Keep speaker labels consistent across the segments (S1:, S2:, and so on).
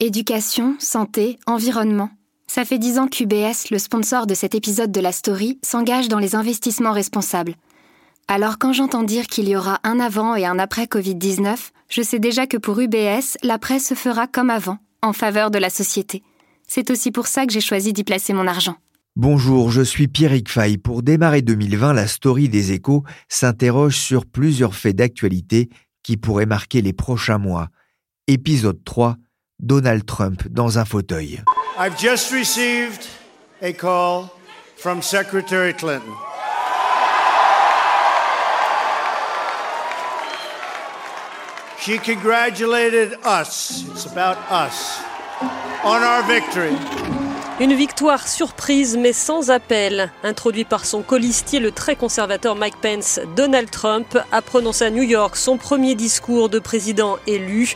S1: Éducation, santé, environnement. Ça fait dix ans qu'UBS, le sponsor de cet épisode de la story, s'engage dans les investissements responsables. Alors quand j'entends dire qu'il y aura un avant et un après Covid-19, je sais déjà que pour UBS, l'après se fera comme avant, en faveur de la société. C'est aussi pour ça que j'ai choisi d'y placer mon argent.
S2: Bonjour, je suis Pierrick Fay. Pour démarrer 2020, la story des échos s'interroge sur plusieurs faits d'actualité qui pourraient marquer les prochains mois. Épisode 3 Donald Trump dans un fauteuil.
S3: I've just received a call from Secretary Clinton. She congratulated us, it's about us, on our victory.
S4: Une victoire surprise mais sans appel. Introduit par son colistier, le très conservateur Mike Pence, Donald Trump a prononcé à New York son premier discours de président élu.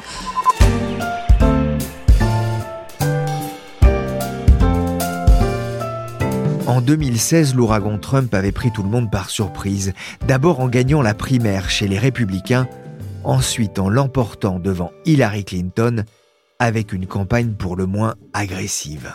S2: 2016, l'ouragan Trump avait pris tout le monde par surprise, d'abord en gagnant la primaire chez les républicains, ensuite en l'emportant devant Hillary Clinton, avec une campagne pour le moins agressive.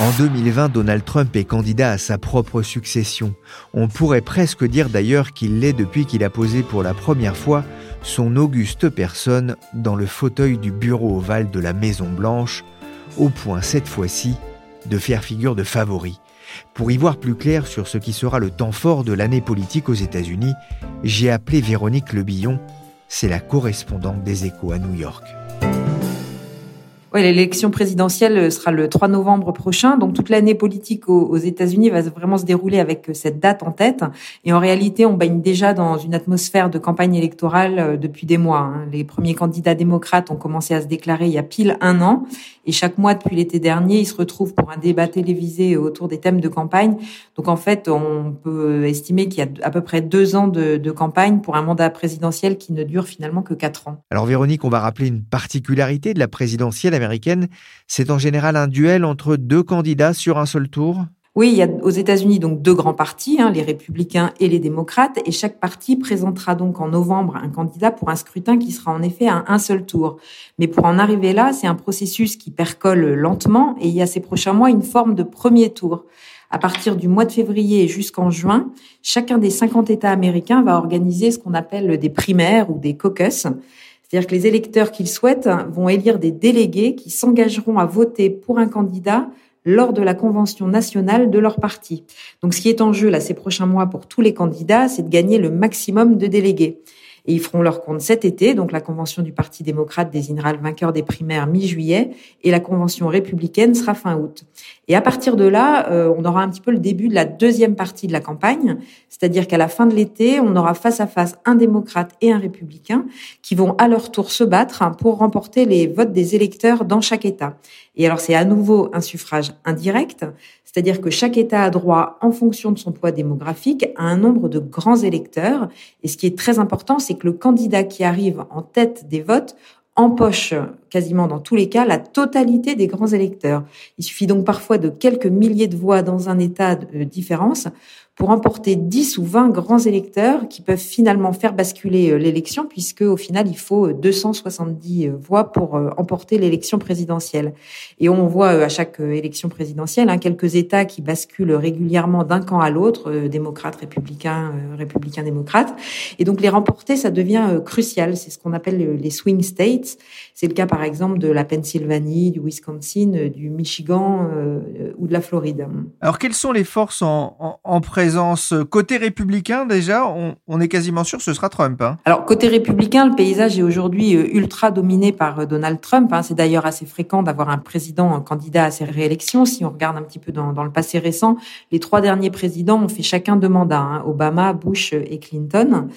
S2: En 2020, Donald Trump est candidat à sa propre succession. On pourrait presque dire d'ailleurs qu'il l'est depuis qu'il a posé pour la première fois son auguste personne dans le fauteuil du bureau ovale de la Maison Blanche, au point cette fois-ci de faire figure de favori. Pour y voir plus clair sur ce qui sera le temps fort de l'année politique aux États-Unis, j'ai appelé Véronique Lebillon, c'est la correspondante des échos à New York.
S5: Ouais, l'élection présidentielle sera le 3 novembre prochain, donc toute l'année politique aux, États-Unis va vraiment se dérouler avec cette date en tête. Et en réalité, on baigne déjà dans une atmosphère de campagne électorale euh, depuis des mois. Hein. Les premiers candidats démocrates ont commencé à se déclarer il y a pile un an, et chaque mois depuis l'été dernier, ils se retrouvent pour un débat télévisé autour des thèmes de campagne. Donc en fait, on peut estimer qu'il y a à peu près deux ans de, de campagne pour un mandat présidentiel qui ne dure finalement que quatre ans.
S2: Alors Véronique, on va rappeler une particularité de la présidentielle c'est en général un duel entre deux candidats sur un seul tour?
S5: Oui, il y a aux États-Unis donc deux grands partis, hein, les républicains et les démocrates, et chaque parti présentera donc en novembre un candidat pour un scrutin qui sera en effet à un seul tour. Mais pour en arriver là, c'est un processus qui percole lentement, et il y a ces prochains mois une forme de premier tour. À partir du mois de février jusqu'en juin, chacun des 50 États américains va organiser ce qu'on appelle des primaires ou des caucus. C'est-à-dire que les électeurs qu'ils souhaitent vont élire des délégués qui s'engageront à voter pour un candidat lors de la convention nationale de leur parti. Donc ce qui est en jeu là ces prochains mois pour tous les candidats, c'est de gagner le maximum de délégués. Et ils feront leur compte cet été. Donc la convention du Parti démocrate désignera le vainqueur des primaires mi-juillet et la convention républicaine sera fin août. Et à partir de là, euh, on aura un petit peu le début de la deuxième partie de la campagne, c'est-à-dire qu'à la fin de l'été, on aura face à face un démocrate et un républicain qui vont à leur tour se battre pour remporter les votes des électeurs dans chaque État. Et alors c'est à nouveau un suffrage indirect, c'est-à-dire que chaque État a droit, en fonction de son poids démographique, à un nombre de grands électeurs. Et ce qui est très important, c'est que le candidat qui arrive en tête des votes empoche quasiment dans tous les cas la totalité des grands électeurs. Il suffit donc parfois de quelques milliers de voix dans un État de différence pour emporter 10 ou 20 grands électeurs qui peuvent finalement faire basculer euh, l'élection puisque au final il faut 270 euh, euh, voix pour emporter l'élection présidentielle. Et on voit à chaque élection présidentielle hein, quelques États qui basculent régulièrement d'un camp à l'autre, démocrates, républicains, républicains, démocrates. Et donc les remporter, ça devient crucial. C'est ce qu'on appelle les swing states. C'est le cas par exemple de la Pennsylvanie, du Wisconsin, du Michigan ou de la Floride.
S2: Alors quelles sont les forces en, en, en présence. Côté républicain, déjà, on, est quasiment sûr que ce sera Trump. Hein.
S5: Alors, côté républicain, le paysage est aujourd'hui euh, ultra dominé par euh, Donald Trump. Hein. C'est d'ailleurs assez fréquent d'avoir un président candidat à ses réélections. Si on regarde un petit peu dans, le passé récent, les trois derniers présidents ont fait chacun deux mandats, hein. Obama, Bush et Clinton.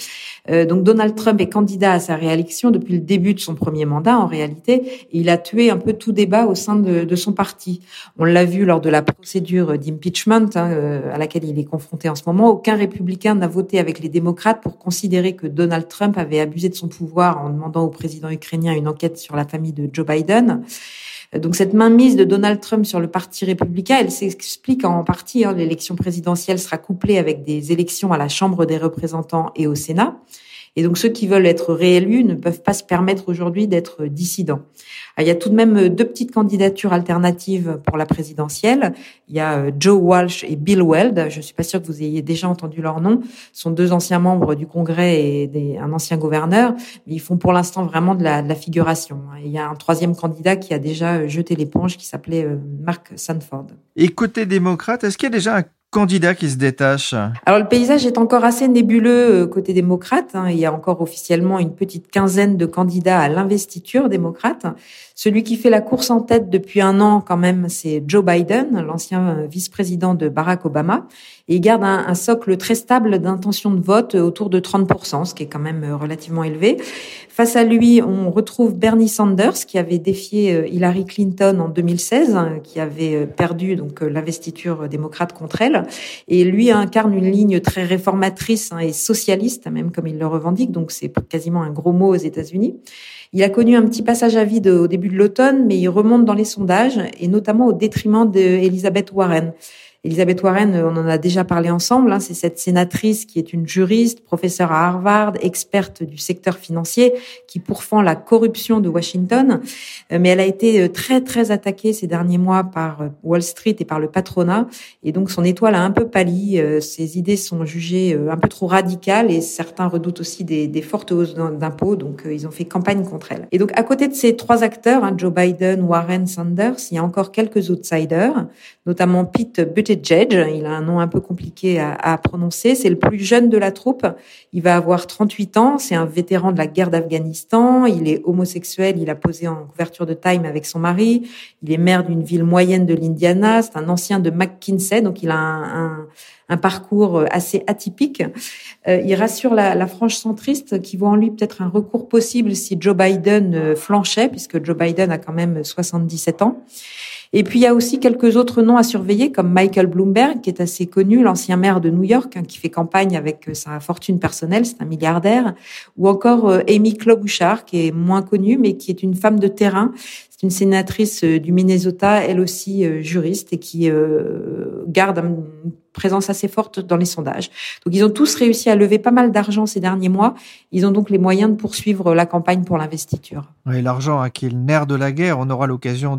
S5: Euh, donc, Donald Trump est candidat à sa réélection depuis le début de son premier mandat, en réalité. Il a tué un peu tout débat au sein de, son parti. On l'a vu lors de la procédure d'impeachment euh, à laquelle il est confronté en ce moment. Aucun républicain n'a voté avec les démocrates pour considérer que Donald Trump avait abusé de son pouvoir en demandant au président ukrainien une enquête sur la famille de Joe Biden. Donc cette mainmise de Donald Trump sur le parti républicain, elle s'explique en partie. Hein, L'élection présidentielle sera couplée avec des élections à la Chambre des représentants et au Sénat. Et donc ceux qui veulent être réélus ne peuvent pas se permettre aujourd'hui d'être dissidents. Ah, il y a tout de même deux petites candidatures alternatives pour la présidentielle. Il y a euh, Joe Walsh et Bill Weld. Je suis pas sûre que vous ayez déjà entendu leur nom. Ce sont deux anciens membres du Congrès et un ancien gouverneur. Mais ils font pour l'instant vraiment de la, de la figuration. il y a un troisième candidat qui a déjà jeté l'éponge qui s'appelait euh, Mark Sanford.
S2: Et côté démocrate, est-ce qu'il y a déjà un
S5: Alors le paysage est encore assez nébuleux euh, côté démocrate. Hein. Il y a encore officiellement une petite quinzaine de candidats à l'investiture démocrate. Celui qui fait la course en tête depuis un an quand même, c'est Joe Biden, l'ancien euh, vice-président de Barack Obama. Et il garde un, socle très stable d'intention de vote autour de 30%, ce qui est quand même euh, relativement élevé. Face à lui, on retrouve Bernie Sanders, qui avait défié Hillary Clinton en 2016, hein, qui avait perdu donc l'investiture démocrate contre elle. Et lui incarne une ligne très réformatrice hein, et socialiste, même comme il le revendique. Donc c'est quasiment un gros mot aux États-Unis. Il a connu un petit passage à vide au début de l'automne, mais il remonte dans les sondages et notamment au détriment d'Elizabeth Warren. Elisabeth Warren, on en a déjà parlé ensemble, hein, c'est cette sénatrice qui est une juriste, professeure à Harvard, experte du secteur financier, qui pourfend la corruption de Washington. Euh, mais elle a été euh, très, très attaquée ces derniers mois par euh, Wall Street et par le patronat. Et donc, son étoile a un peu pâli. Ses idées sont jugées un peu trop radicales et certains redoutent aussi des, des fortes hausses d'impôts. Donc, ils ont fait campagne contre elle. Et donc, à côté de ces trois acteurs, hein, Joe Biden, Warren, Sanders, il y a encore quelques outsiders, notamment Pete Buttigieg il a un nom un peu compliqué à, prononcer. C'est le plus jeune de la troupe. Il va avoir 38 ans. C'est un vétéran de la guerre d'Afghanistan. Il est homosexuel. Il a posé en couverture de Time avec son mari. Il est maire d'une ville moyenne de l'Indiana. C'est un ancien de McKinsey. Donc, il a un, parcours assez atypique. Euh, il rassure la, la, frange centriste qui voit en lui peut-être un recours possible si Joe Biden euh, flanchait, puisque Joe Biden a quand même 77 ans. Et puis il y a aussi quelques autres noms à surveiller, comme Michael Bloomberg, qui est assez connu, l'ancien maire de New York, hein, qui fait campagne avec euh, sa fortune personnelle, c'est un milliardaire, ou encore euh, Amy Klobuchar, qui est moins connue, mais qui est une femme de terrain. C'est une sénatrice euh, du Minnesota, elle aussi juriste, et qui garde une présence assez forte dans les sondages. Donc ils ont tous réussi à lever pas mal d'argent ces derniers mois. Ils ont donc les moyens de poursuivre la campagne pour l'investiture.
S2: Oui, l'argent hein, qui est le nerf de la guerre, on aura l'occasion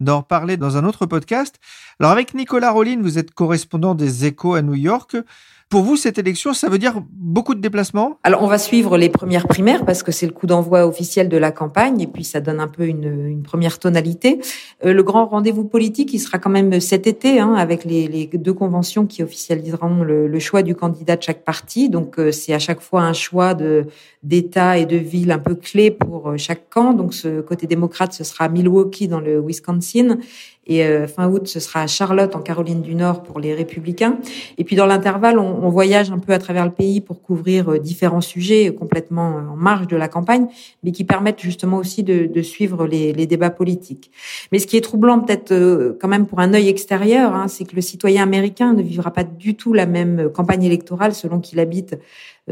S2: d'en parler dans un autre podcast. Alors avec Nicolas Rollin, vous êtes correspondant des Échos à New York. Pour vous, cette élection, ça veut dire beaucoup de déplacements?
S5: Alors, on va suivre les premières primaires parce que c'est le coup d'envoi officiel de la campagne et puis ça donne un peu une, première tonalité. Euh, le grand rendez-vous politique, il sera quand même cet été hein, avec les, deux conventions qui officialiseront le, choix du candidat de chaque parti. Donc, euh, c'est à chaque fois un choix d'État et de ville un peu clé pour euh, chaque camp. Donc, ce côté démocrate, ce sera Milwaukee dans le Wisconsin et euh, fin août, ce sera à Charlotte, en Caroline du Nord, pour les Républicains. Et puis dans l'intervalle, on, on, voyage un peu à travers le pays pour couvrir euh, différents sujets complètement en marge de la campagne, mais qui permettent justement aussi de, de suivre les, les, débats politiques. Mais ce qui est troublant peut-être euh, quand même pour un œil extérieur, hein, c'est que le citoyen américain ne vivra pas du tout la même campagne électorale selon qu'il habite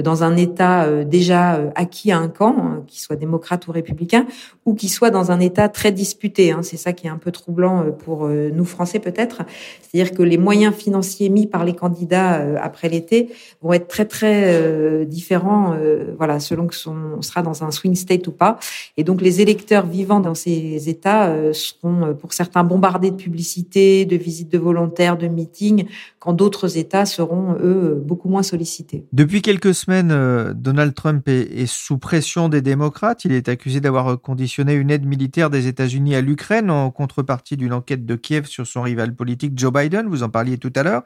S5: dans un État euh, déjà euh, acquis à un camp, hein, qui soit démocrate ou républicain, ou qui soit dans un État très disputé. Hein. C'est ça qui est un peu troublant euh, pour nous Français peut-être. C'est-à-dire que les moyens financiers mis par les candidats après l'été vont être très très différents, voilà, selon que on sera dans un swing state ou pas. Et donc les électeurs vivant dans ces États seront pour certains bombardés de publicités, de visites de volontaires, de meetings, quand d'autres États seront eux beaucoup moins sollicités.
S2: Depuis quelques euh, Donald Trump est, sous pression des démocrates. Il est accusé d'avoir conditionné une aide militaire des États-Unis à l'Ukraine en contrepartie d'une enquête de Kiev sur son rival politique Joe Biden. Vous en parliez tout à l'heure.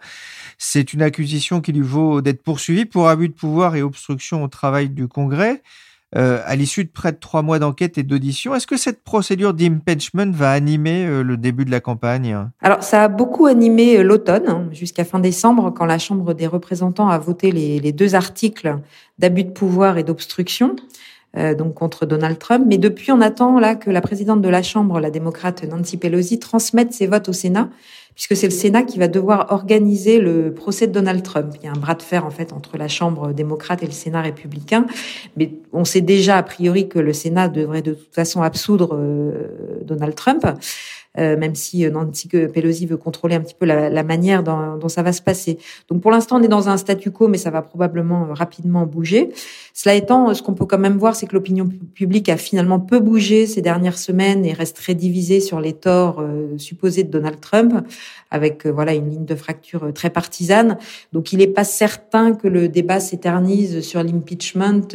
S2: C'est une accusation qui lui vaut d'être poursuivi pour abus de pouvoir et obstruction au travail du Congrès. Euh, à l'issue de près de trois mois d'enquête et d'audition. Est-ce que cette procédure d'impeachment va animer euh, le début de la campagne?
S5: Alors, ça a beaucoup animé euh, l'automne, hein, jusqu'à fin décembre, quand la Chambre des représentants a voté les, deux articles d'abus de pouvoir et d'obstruction. Donc contre Donald Trump. Mais depuis, on attend là que la présidente de la Chambre, la démocrate Nancy Pelosi, transmette ses votes au Sénat puisque c'est le Sénat qui va devoir organiser le procès de Donald Trump. Il y a un bras de fer en fait entre la Chambre démocrate et le Sénat républicain, mais on sait déjà a priori que le Sénat devrait de toute façon absoudre euh, Donald Trump. Euh, même si euh, Nancy Pelosi veut contrôler un petit peu la, la manière dont, dont, ça va se passer. Donc pour l'instant, on est dans un statu quo, mais ça va probablement euh, rapidement bouger. Cela étant, ce qu'on peut quand même voir, c'est que l'opinion publique a finalement peu bougé ces dernières semaines et reste très divisée sur les torts supposés de Donald Trump, avec voilà une ligne de fracture très partisane. Donc il n'est pas certain que le débat s'éternise sur l'impeachment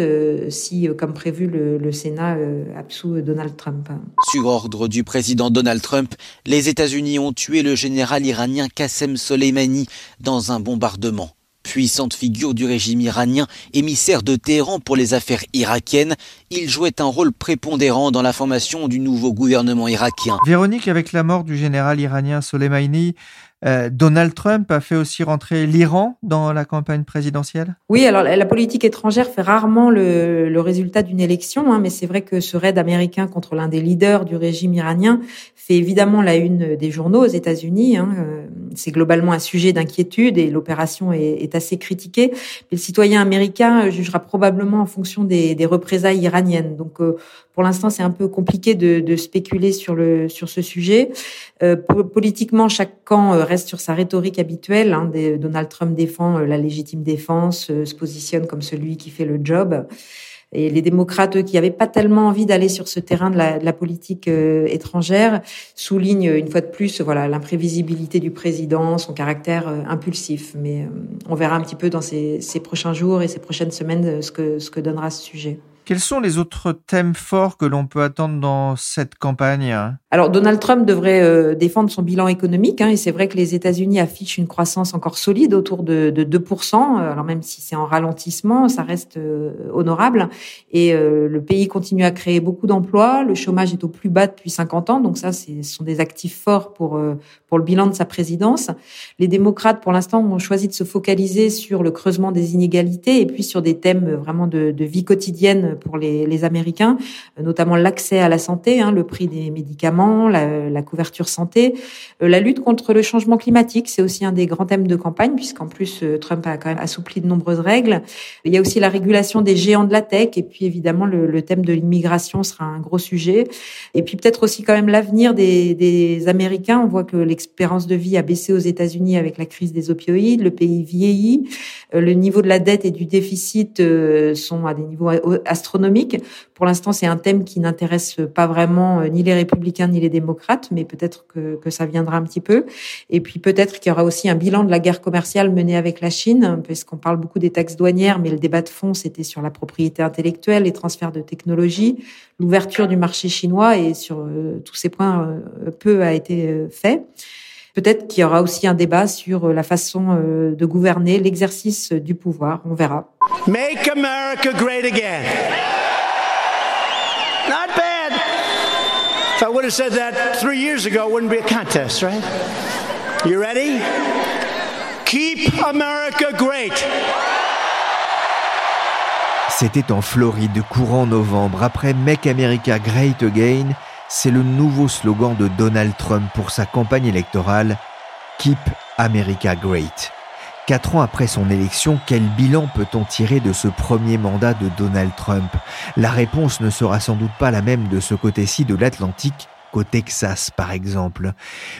S5: si, comme prévu, le, le Sénat absout Donald Trump.
S6: Sur ordre du président Donald Trump, les États-Unis ont tué le général iranien Qassem Soleimani dans un bombardement. Puissante figure du régime iranien, émissaire de Téhéran pour les affaires irakiennes, il jouait un rôle prépondérant dans la formation du nouveau gouvernement irakien.
S2: Véronique, avec la mort du général iranien Soleimani, euh, Donald Trump a fait aussi rentrer l'Iran dans la campagne présidentielle?
S5: Oui, alors la politique étrangère fait rarement le, résultat d'une élection, hein, mais c'est vrai que ce raid américain contre l'un des leaders du régime iranien fait évidemment la une des journaux aux États-Unis. Hein, euh, c'est globalement un sujet d'inquiétude et l'opération est, assez critiquée. Mais le citoyen américain jugera probablement en fonction des, représailles iraniennes. Donc euh, pour l'instant, c'est un peu compliqué de, spéculer sur le sur ce sujet. Euh, politiquement, chaque camp euh, reste sur sa rhétorique habituelle. Hein, Donald Trump défend euh, la légitime défense, se positionne comme celui qui fait le job. Et les démocrates, qui n'avaient pas tellement envie d'aller sur ce terrain de la, politique étrangère, soulignent une fois de plus voilà l'imprévisibilité du président, son caractère impulsif. Mais on verra un petit peu dans ces, ces prochains jours et ces prochaines semaines ce que, ce que donnera ce sujet.
S2: Quels sont les autres thèmes forts que l'on peut attendre dans cette campagne?
S5: Alors Donald Trump devrait euh, défendre son bilan économique, hein, et c'est vrai que les États-Unis affichent une croissance encore solide autour de, de 2%. Alors même si c'est en ralentissement, ça reste euh, honorable. Et euh, le pays continue à créer beaucoup d'emplois. Le chômage est au plus bas depuis 50 ans, donc ça, ce sont des actifs forts pour pour le bilan de sa présidence. Les démocrates, pour l'instant, ont choisi de se focaliser sur le creusement des inégalités et puis sur des thèmes vraiment de, vie quotidienne pour les, les Américains, notamment l'accès à la santé, hein, le prix des médicaments, la, couverture santé, euh, la lutte contre le changement climatique, c'est aussi un des grands thèmes de campagne, puisqu'en plus euh, Trump a quand même assoupli de nombreuses règles. Il y a aussi la régulation des géants de la tech, et puis évidemment le, thème de l'immigration sera un gros sujet. Et puis peut-être aussi quand même l'avenir des, des Américains. On voit que l'expérience de vie a baissé aux États-Unis avec la crise des opioïdes, le pays vieillit, euh, le niveau de la dette et du déficit sont à des niveaux astronomique. Pour l'instant, c'est un thème qui n'intéresse pas vraiment ni les républicains ni les démocrates, mais peut-être que, ça viendra un petit peu. Et puis peut-être qu'il y aura aussi un bilan de la guerre commerciale menée avec la Chine, puisqu'on parle beaucoup des taxes douanières, mais le débat de fond, c'était sur la propriété intellectuelle, les transferts de technologie, l'ouverture du marché chinois, et sur euh, tous ces points, euh, peu a été fait. Peut-être qu'il y aura aussi un débat sur la façon de gouverner, l'exercice du pouvoir. On verra.
S3: Make America great again. If I would have said that three years ago, it wouldn't be a contest, right? You ready? Keep America great.
S2: C'était en Floride, courant novembre. Après Make America Great Again, c'est le nouveau slogan de Donald Trump pour sa campagne électorale Keep America Great. Quatre ans après son élection, quel bilan peut-on tirer de ce premier mandat de Donald Trump? La réponse ne sera sans doute pas la même de ce côté-ci de l'Atlantique qu'au Texas, par exemple.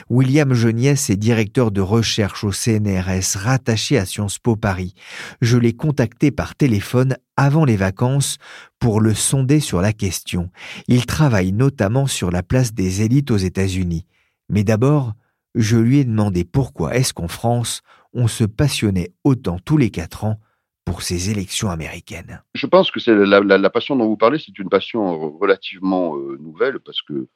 S2: William Geniès est directeur de recherche au CNRS, rattaché à Sciences Po Paris. Je l'ai contacté par téléphone avant les vacances pour le sonder sur la question. Il travaille notamment sur la place des élites aux États-Unis. Mais d'abord, je lui ai demandé pourquoi est-ce qu'en France, on se passionnait autant tous les quatre ans pour ces élections américaines
S7: Je pense que c'est la, passion dont vous parlez, c'est une passion relativement euh, nouvelle parce que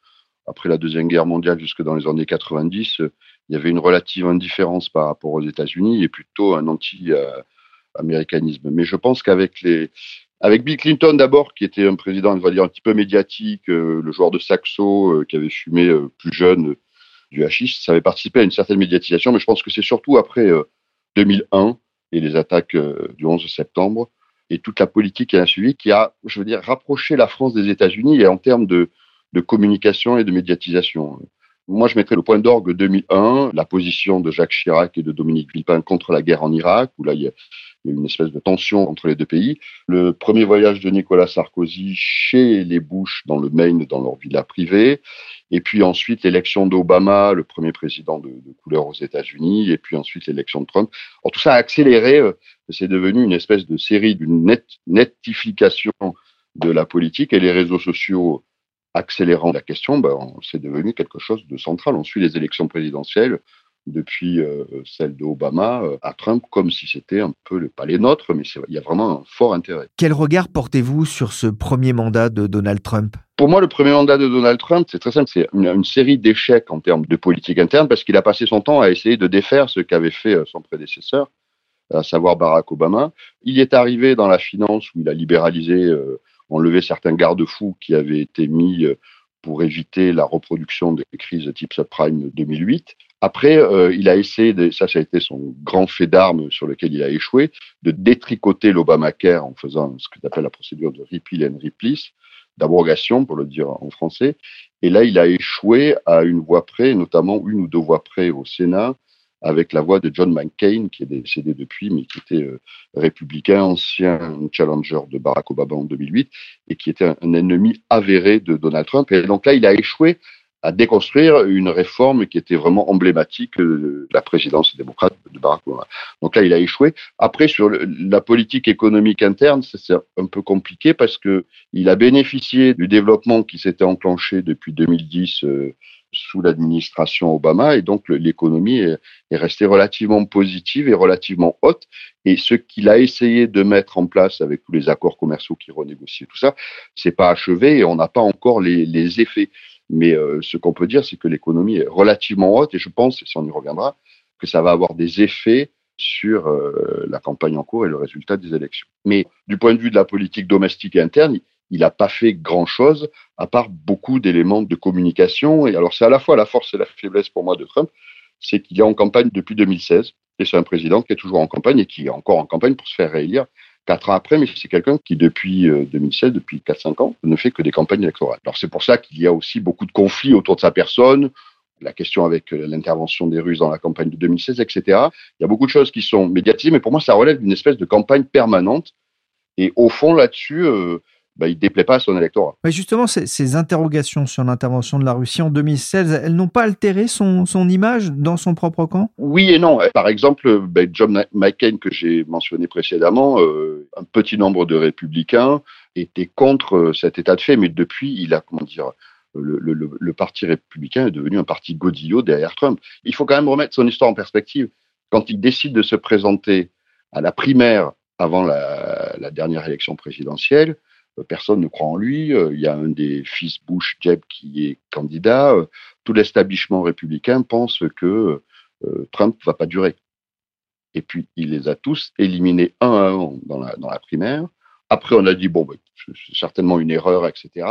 S7: après la deuxième guerre mondiale jusque dans les années 90, euh, il y avait une relative indifférence par rapport aux États-Unis et plutôt un anti-américanisme. Mais je pense qu'avec Bill Clinton d'abord, qui était un président, on va dire, un petit peu médiatique, euh, le joueur de saxo qui avait fumé plus jeune du hashish, ça avait participé à une certaine médiatisation, mais je pense que c'est surtout après 2001 et les attaques euh, du 11 septembre et toute la politique qui a suivi qui a, je veux dire, rapproché la France des États-Unis et en termes de communication et de médiatisation. Moi, je mettrais le point d'orgue 2001, la position de Jacques Chirac et de Dominique Villepin contre la guerre en Irak, où là, il y a, une espèce de tension entre les deux pays. Le premier voyage de Nicolas Sarkozy chez les Bush dans le Maine, dans leur villa privée. Et puis ensuite l'élection d'Obama, le premier président de, couleur aux États-Unis, et puis ensuite l'élection de Trump. Alors tout ça a accéléré, euh, c'est devenu une espèce de série d'une net, netification de la politique et les réseaux sociaux accélérant la question, ben, c'est devenu quelque chose de central. On suit les élections présidentielles depuis euh, celle d'Obama euh, à Trump comme si c'était un peu, le, pas les nôtres, mais il y a vraiment un fort intérêt.
S2: Quel regard portez-vous sur ce premier mandat de Donald Trump?
S7: Pour moi, le premier mandat de Donald Trump, c'est très simple, c'est une, série d'échecs en termes de politique interne parce qu'il a passé son temps à essayer de défaire ce qu'avait fait euh, son prédécesseur, à savoir Barack Obama. Il est arrivé dans la finance où il a libéralisé, enlevé certains garde-fous qui avaient été mis pour éviter la reproduction des crises type subprime 2008. Après, euh, il a essayé, de, ça, ça a été son grand fait d'armes sur lequel il a échoué, de détricoter l'Obamacare en faisant ce que appelle la procédure de repeal and replace, d'abrogation pour le dire en français. Et là, il a échoué à une voix près, notamment une ou deux voix près au Sénat, avec la voix de John McCain, qui est décédé depuis, mais qui était euh, républicain, ancien challenger de Barack Obama en 2008, et qui était un, ennemi avéré de Donald Trump. Et donc là, il a échoué à déconstruire une réforme qui était vraiment emblématique de la présidence démocrate de Barack Obama. Donc là, il a échoué. Après, sur la politique économique interne, c'est un peu compliqué parce que il a bénéficié du développement qui s'était enclenché depuis 2010 euh, sous l'administration Obama et donc l'économie est, est, restée relativement positive et relativement haute. Et ce qu'il a essayé de mettre en place avec tous les accords commerciaux qui renégocient tout ça, c'est pas achevé et on n'a pas encore les, effets. Mais euh, ce qu'on peut dire, c'est que l'économie est relativement haute et je pense, et ça on y reviendra, que ça va avoir des effets sur euh, la campagne en cours et le résultat des élections. Mais du point de vue de la politique domestique et interne, il n'a pas fait grand-chose à part beaucoup d'éléments de communication. Et alors c'est à la fois la force et la faiblesse pour moi de Trump, c'est qu'il est en campagne depuis 2016 et c'est un président qui est toujours en campagne et qui est encore en campagne pour se faire réélire quatre ans après, mais c'est quelqu'un qui, depuis 2016, euh, depuis 4-5 ans, ne fait que des campagnes électorales. Alors c'est pour ça qu'il y a aussi beaucoup de conflits autour de sa personne, la question avec euh, l'intervention des Russes dans la campagne de 2016, etc. Il y a beaucoup de choses qui sont médiatisées, mais pour moi, ça relève d'une espèce de campagne permanente. Et au fond, là-dessus, euh, bah, il ne déplaît pas à son électorat.
S8: Mais justement, ces, interrogations sur l'intervention de la Russie en 2016, elles n'ont pas altéré son, image dans son propre camp?
S7: Oui et non. Par exemple, bah, John McCain, que j'ai mentionné précédemment, euh, un petit nombre de républicains étaient contre euh, cet état de fait, mais depuis, il a, comment dire, le, le, parti républicain est devenu un parti godillot derrière Trump. Il faut quand même remettre son histoire en perspective. Quand il décide de se présenter à la primaire avant la, la dernière élection présidentielle, personne ne croit en lui. Euh, il y a un des fils Bush, Jeb, qui est candidat. Euh, tout l'establishment républicain pense que Trump va pas durer. Et puis, il les a tous éliminés un à un dans la, primaire. Après, on a dit, bon, ben, c'est certainement une erreur, etc.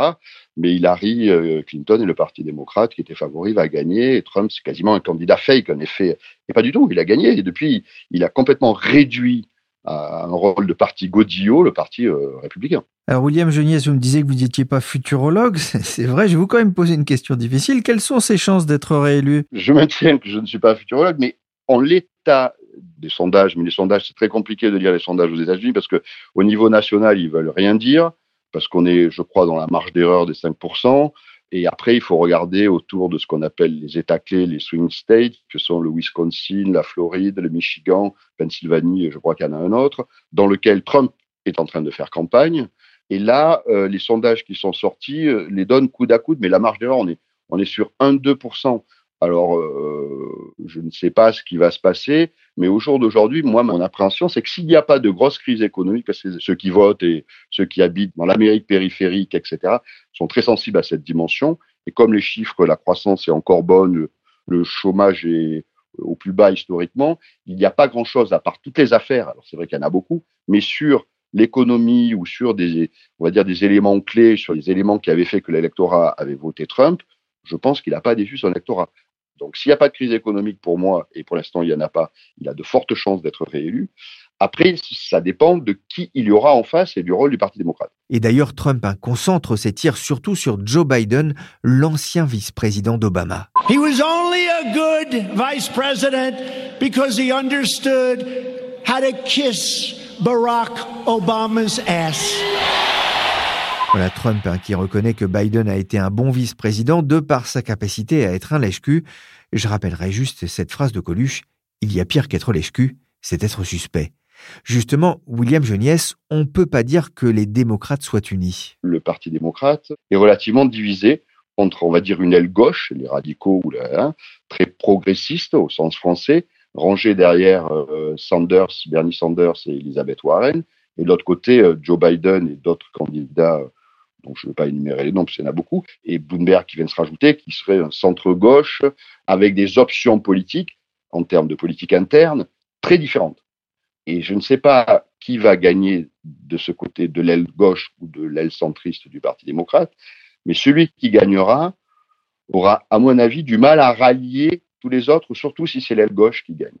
S7: Mais Hillary Clinton et le Parti démocrate, qui était favori, va gagner. Trump, c'est quasiment un candidat fake, en effet. Et pas du tout, il a gagné. Et depuis, il a complètement réduit à un rôle de parti godillot, le parti euh, républicain.
S8: Alors William Geniez, vous me disiez que vous n'étiez pas futurologue, c'est vrai, je vais vous quand même poser une question difficile. Quelles sont ses chances d'être réélu?
S7: Je maintiens que je ne suis pas futurologue, mais en l'état des sondages, mais les sondages, c'est très compliqué de lire les sondages aux États-Unis parce que au niveau national, ils veulent rien dire, parce qu'on est, je crois, dans la marge d'erreur des 5%. Et après, il faut regarder autour de ce qu'on appelle les États clés, les swing states, que sont le Wisconsin, la Floride, le Michigan, Pennsylvanie, et je crois qu'il y en a un autre, dans lequel Trump est en train de faire campagne. Et là, euh, les sondages qui sont sortis euh, les donnent coude à coude, mais la marge d'erreur, on est, on est sur 1-2%. Alors, euh, je ne sais pas ce qui va se passer, mais au jour d'aujourd'hui, moi, mon appréhension, c'est que s'il n'y a pas de grosse crise économique, parce que ceux qui votent et ceux qui habitent dans l'Amérique périphérique, etc., sont très sensibles à cette dimension. Et comme les chiffres, la croissance est encore bonne, le chômage est au plus bas historiquement, il n'y a pas grand-chose à part toutes les affaires. Alors c'est vrai qu'il y en a beaucoup, mais sur l'économie ou sur des, on va dire des éléments clés, sur les éléments qui avaient fait que l'électorat avait voté Trump, je pense qu'il n'a pas déçu son électorat. Donc s'il n'y a pas de crise économique pour moi, et pour l'instant il n'y en a pas, il a de fortes chances d'être réélu. Après, ça dépend de qui il y aura en face et du rôle du Parti démocrate.
S2: Et d'ailleurs, Trump concentre ses tirs surtout sur Joe Biden, l'ancien vice-président d'Obama.
S3: He was only a good vice president because he understood how to kiss Barack Obama's ass.
S2: Voilà Trump hein, qui reconnaît que Biden a été un bon vice-président de par sa capacité à être un lèche-cul. Je rappellerai juste cette phrase de Coluche il y a pire qu'être lèche-cul, c'est être suspect. Justement, William Geniès, on ne peut pas dire que les démocrates soient unis.
S7: Le Parti démocrate est relativement divisé entre, on va dire, une aile gauche, les radicaux, ou hein, très progressistes au sens français, rangés derrière euh, Sanders, Bernie Sanders et Elizabeth Warren, et de l'autre côté, euh, Joe Biden et d'autres candidats euh, dont je ne veux pas énumérer les noms parce qu'il y en a beaucoup, et Bloomberg qui vient de se rajouter, qui serait un centre-gauche avec des options politiques, en termes de politique interne, très différentes. Et je ne sais pas qui va gagner de ce côté de l'aile gauche ou de l'aile centriste du Parti démocrate, mais celui qui gagnera aura, à mon avis, du mal à rallier tous les autres, surtout si c'est l'aile gauche qui gagne.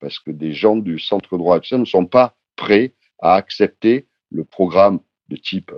S7: Parce que des gens du centre droit ne sont pas prêts à accepter le programme de type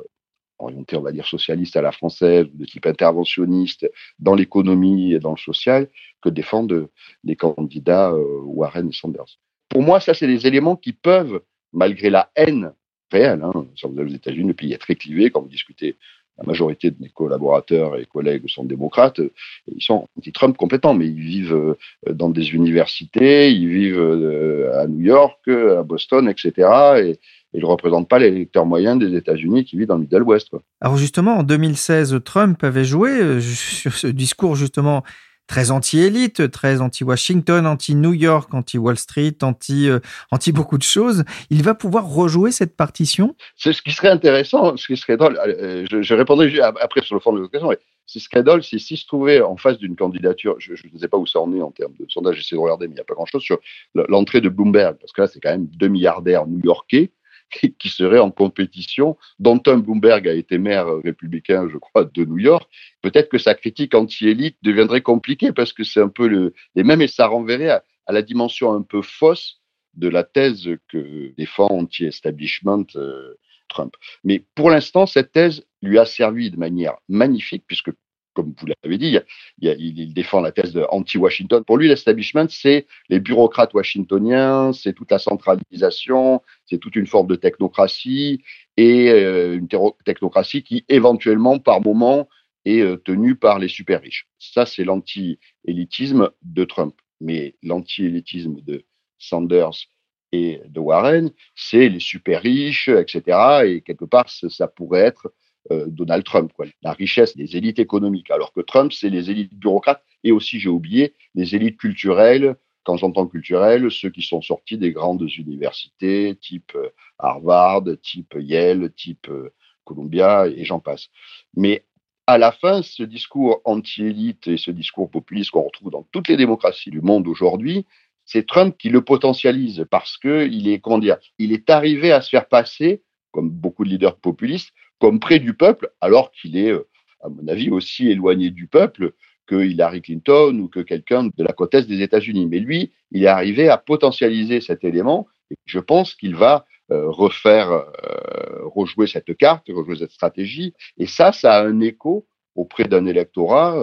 S7: orienté, on va dire, socialiste à la française, de type interventionniste dans l'économie et dans le social, que défendent les candidats euh, Warren et Sanders pour moi, ça, c'est des éléments qui peuvent, malgré la haine réelle, hein, vous aux États-Unis, le pays est très clivé. Quand vous discutez, la majorité de mes collaborateurs et collègues sont démocrates. Ils sont anti-Trump complètement, mais ils vivent euh, dans des universités, ils vivent euh, à New York, à Boston, etc. Et, ils ne représentent pas l'électeur moyen des États-Unis qui vit dans le Middle West.
S8: Alors justement, en 2016, Trump avait joué euh, sur ce discours justement très anti-élite, très anti-Washington, anti-New York, anti-Wall Street, anti, euh, anti beaucoup de choses. Il va pouvoir rejouer cette partition?
S7: C'est ce qui serait intéressant, ce qui serait drôle. Euh, je, je répondrai après sur le fond de la question. Mais ce qui serait drôle, c'est s'il se trouvait en face d'une candidature, je, ne sais pas où ça en est en termes de sondage, j'essaie de regarder, mais il n'y a pas grand-chose sur l'entrée de Bloomberg, parce que là, c'est quand même deux milliardaires new-yorkais qui serait en compétition, dont un Bloomberg a été maire républicain, je crois, de New York, peut-être que sa critique anti-élite deviendrait compliquée parce que c'est un peu le, les mêmes et ça renverrait à, la dimension un peu fausse de la thèse que défend anti-establishment euh, Trump. Mais pour l'instant, cette thèse lui a servi de manière magnifique puisque comme vous l'avez dit, il, défend la thèse anti-Washington. Pour lui, l'establishment, c'est les bureaucrates washingtoniens, c'est toute la centralisation, c'est toute une forme de technocratie et euh, une technocratie qui, éventuellement, par moment, est euh, tenue par les super riches. Ça, c'est l'anti-élitisme de Trump. Mais l'anti-élitisme de Sanders et de Warren, c'est les super riches, etc. Et quelque part, ça pourrait être euh, Donald Trump, la richesse des élites économiques, alors que Trump, c'est les élites bureaucrates et aussi, j'ai oublié, les élites culturelles. Quand j'entends culturelles, ceux qui sont sortis des grandes universités, type euh, Harvard, type Yale, type euh, Columbia, et j'en passe. Mais à la fin, ce discours anti-élite et ce discours populiste qu'on retrouve dans toutes les démocraties du monde aujourd'hui, c'est Trump qui le potentialise parce que il est, comment dire, il est arrivé à se faire passer, comme beaucoup de leaders populistes, près du peuple, alors qu'il est, euh, à mon avis, aussi éloigné du peuple que Hillary Clinton ou que quelqu'un de la côte est des États-Unis. Mais lui, il est arrivé à potentialiser cet élément et je pense qu'il va euh, refaire, euh, rejouer cette carte, rejouer cette stratégie. Et ça, ça a un écho auprès d'un électorat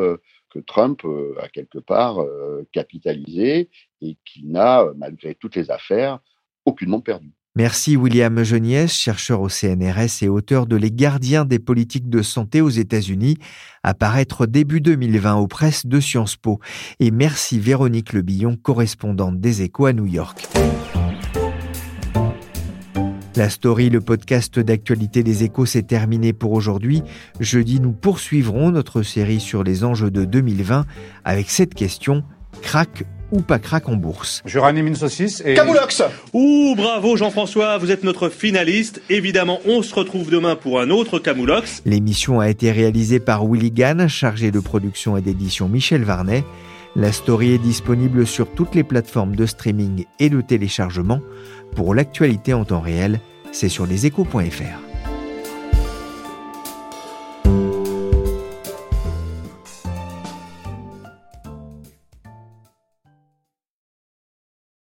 S7: que Trump a quelque part capitalisé et qui n'a, malgré toutes les affaires, aucunement perdu.
S2: Merci William Geniès, chercheur au CNRS et auteur de Les gardiens des politiques de santé aux États-Unis, à paraître début 2020 aux presses de Sciences Po. Et merci Véronique Lebillon, correspondante des Échos à New York. La story, le podcast d'actualité des échos, s'est terminé pour aujourd'hui. Jeudi, nous poursuivrons notre série sur les enjeux de 2020 avec cette question, crack ou pas crack en bourse
S9: Je ranime une saucisse et...
S10: Camoulox Ouh, bravo Jean-François, vous êtes notre finaliste. Évidemment, on se retrouve demain pour un autre Camoulox.
S2: L'émission a été réalisée par Willy Gann, chargé de production et d'édition Michel Varnet. La story est disponible sur toutes les plateformes de streaming et de téléchargement. Pour l'actualité en temps réel, c'est sur leséchos.fr.